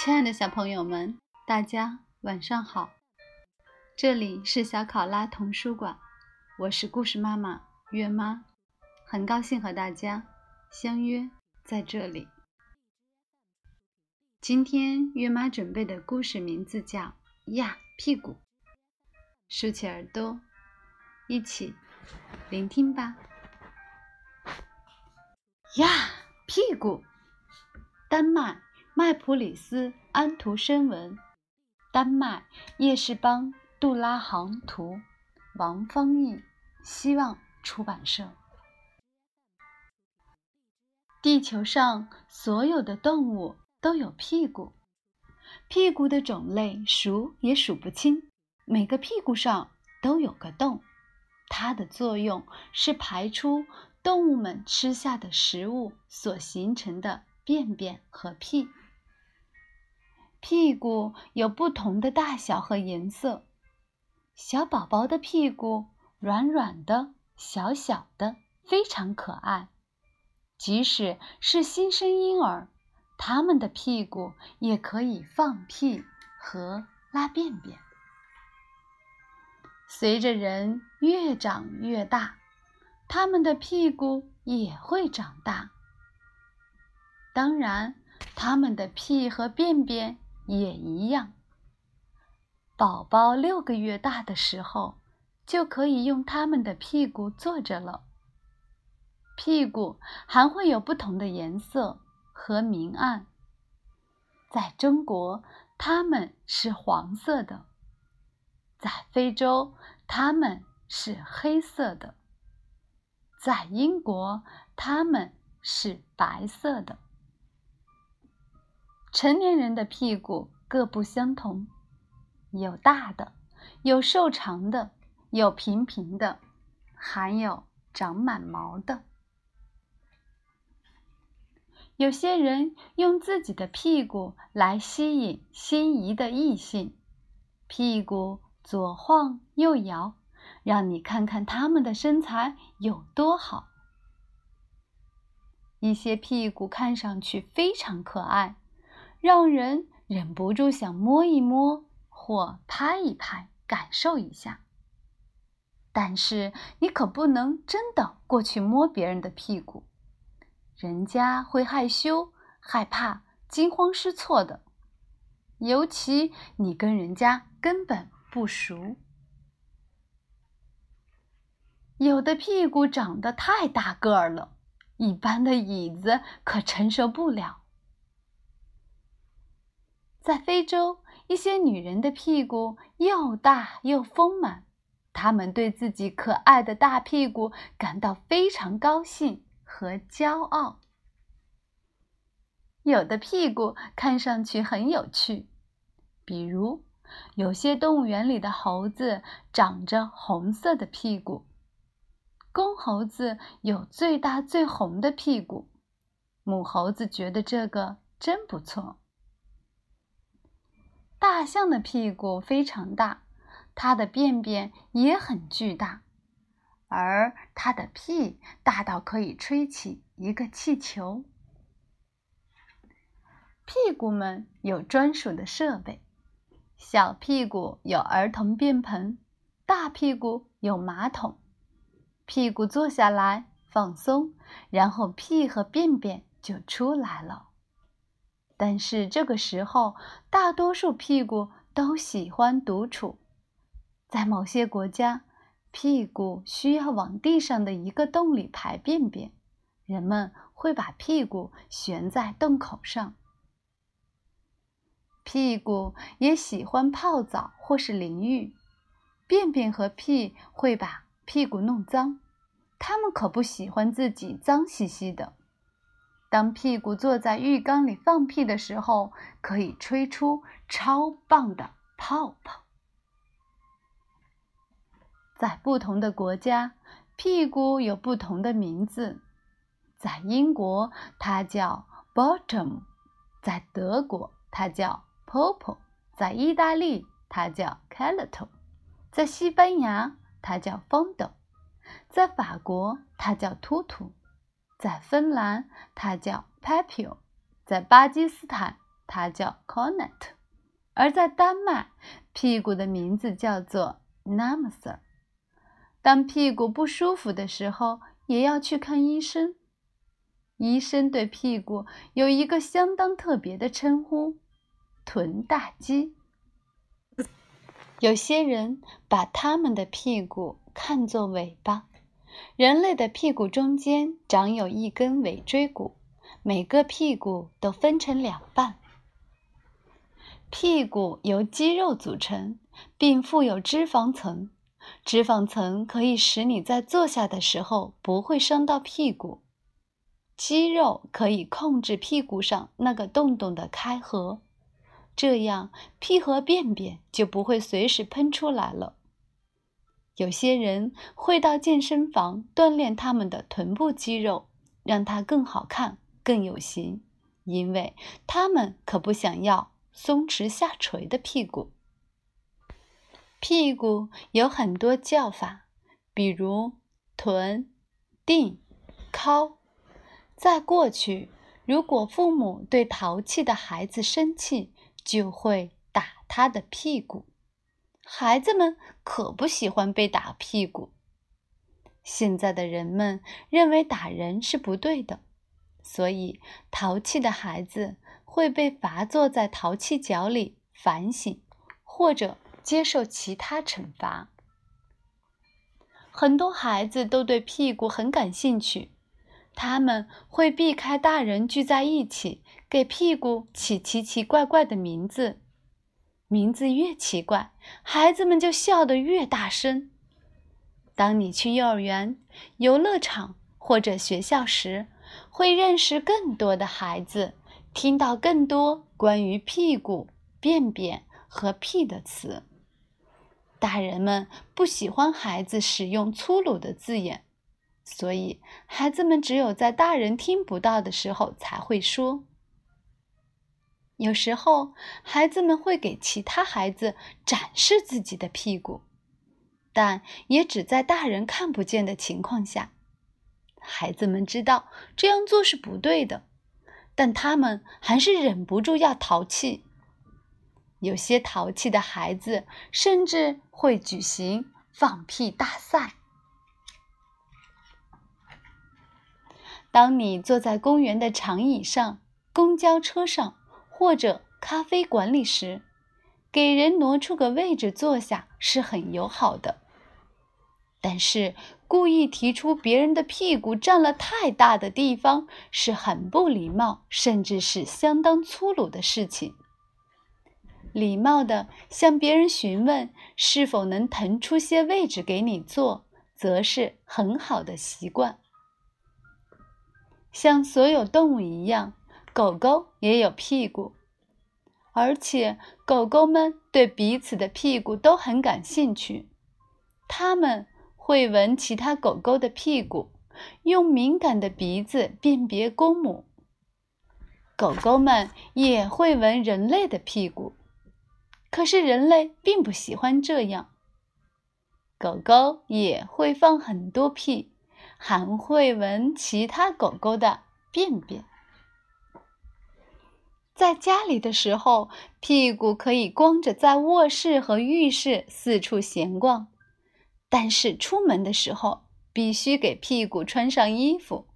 亲爱的小朋友们，大家晚上好！这里是小考拉童书馆，我是故事妈妈月妈，很高兴和大家相约在这里。今天月妈准备的故事名字叫《呀屁股》，竖起耳朵，一起聆听吧。呀屁股，丹麦。麦普里斯安徒生文，丹麦叶世邦杜拉行图，王芳译，希望出版社。地球上所有的动物都有屁股，屁股的种类数也数不清，每个屁股上都有个洞，它的作用是排出动物们吃下的食物所形成的便便和屁。屁股有不同的大小和颜色。小宝宝的屁股软软的、小小的，非常可爱。即使是新生婴儿，他们的屁股也可以放屁和拉便便。随着人越长越大，他们的屁股也会长大。当然，他们的屁和便便。也一样。宝宝六个月大的时候，就可以用他们的屁股坐着了。屁股还会有不同的颜色和明暗。在中国，它们是黄色的；在非洲，它们是黑色的；在英国，它们是白色的。成年人的屁股各不相同，有大的，有瘦长的，有平平的，还有长满毛的。有些人用自己的屁股来吸引心仪的异性，屁股左晃右摇，让你看看他们的身材有多好。一些屁股看上去非常可爱。让人忍不住想摸一摸或拍一拍，感受一下。但是你可不能真的过去摸别人的屁股，人家会害羞、害怕、惊慌失措的。尤其你跟人家根本不熟。有的屁股长得太大个儿了，一般的椅子可承受不了。在非洲，一些女人的屁股又大又丰满，她们对自己可爱的大屁股感到非常高兴和骄傲。有的屁股看上去很有趣，比如有些动物园里的猴子长着红色的屁股，公猴子有最大最红的屁股，母猴子觉得这个真不错。大象的屁股非常大，它的便便也很巨大，而它的屁大到可以吹起一个气球。屁股们有专属的设备，小屁股有儿童便盆，大屁股有马桶。屁股坐下来放松，然后屁和便便就出来了。但是这个时候，大多数屁股都喜欢独处。在某些国家，屁股需要往地上的一个洞里排便便，人们会把屁股悬在洞口上。屁股也喜欢泡澡或是淋浴，便便和屁会把屁股弄脏，它们可不喜欢自己脏兮兮的。当屁股坐在浴缸里放屁的时候，可以吹出超棒的泡泡。在不同的国家，屁股有不同的名字。在英国，它叫 bottom；在德国，它叫 popo；在意大利，它叫 calato；在西班牙，它叫 fondo；在法国，它叫 tutu。在芬兰，它叫 papio；在巴基斯坦，它叫 cornet；而在丹麦，屁股的名字叫做 namser。当屁股不舒服的时候，也要去看医生。医生对屁股有一个相当特别的称呼——臀大肌。有些人把他们的屁股看作尾巴。人类的屁股中间长有一根尾椎骨，每个屁股都分成两半。屁股由肌肉组成，并附有脂肪层。脂肪层可以使你在坐下的时候不会伤到屁股。肌肉可以控制屁股上那个洞洞的开合，这样屁和便便就不会随时喷出来了。有些人会到健身房锻炼他们的臀部肌肉，让它更好看、更有型，因为他们可不想要松弛下垂的屁股。屁股有很多叫法，比如臀、腚、尻。在过去，如果父母对淘气的孩子生气，就会打他的屁股。孩子们可不喜欢被打屁股。现在的人们认为打人是不对的，所以淘气的孩子会被罚坐在淘气角里反省，或者。接受其他惩罚。很多孩子都对屁股很感兴趣，他们会避开大人聚在一起，给屁股起奇奇怪怪的名字。名字越奇怪，孩子们就笑得越大声。当你去幼儿园、游乐场或者学校时，会认识更多的孩子，听到更多关于屁股、便便和屁的词。大人们不喜欢孩子使用粗鲁的字眼，所以孩子们只有在大人听不到的时候才会说。有时候，孩子们会给其他孩子展示自己的屁股，但也只在大人看不见的情况下。孩子们知道这样做是不对的，但他们还是忍不住要淘气。有些淘气的孩子甚至会举行放屁大赛。当你坐在公园的长椅上、公交车上或者咖啡馆里时，给人挪出个位置坐下是很友好的。但是，故意提出别人的屁股占了太大的地方是很不礼貌，甚至是相当粗鲁的事情。礼貌地向别人询问是否能腾出些位置给你坐，则是很好的习惯。像所有动物一样，狗狗也有屁股，而且狗狗们对彼此的屁股都很感兴趣。它们会闻其他狗狗的屁股，用敏感的鼻子辨别公母。狗狗们也会闻人类的屁股。可是人类并不喜欢这样。狗狗也会放很多屁，还会闻其他狗狗的便便。在家里的时候，屁股可以光着在卧室和浴室四处闲逛；但是出门的时候，必须给屁股穿上衣服，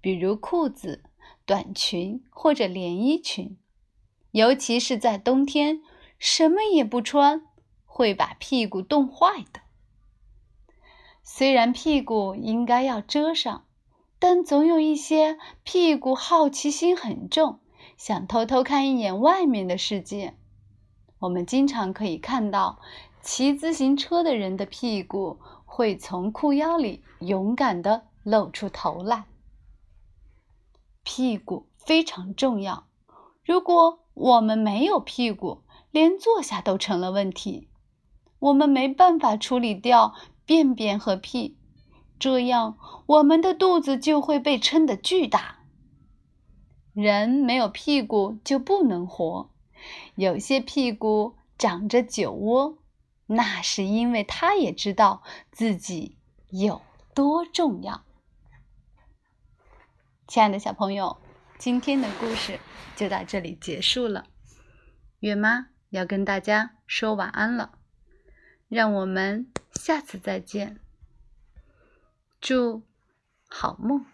比如裤子、短裙或者连衣裙，尤其是在冬天。什么也不穿会把屁股冻坏的。虽然屁股应该要遮上，但总有一些屁股好奇心很重，想偷偷看一眼外面的世界。我们经常可以看到骑自行车的人的屁股会从裤腰里勇敢地露出头来。屁股非常重要，如果我们没有屁股，连坐下都成了问题，我们没办法处理掉便便和屁，这样我们的肚子就会被撑得巨大。人没有屁股就不能活，有些屁股长着酒窝，那是因为他也知道自己有多重要。亲爱的小朋友，今天的故事就到这里结束了。月妈要跟大家说晚安了，让我们下次再见。祝好梦。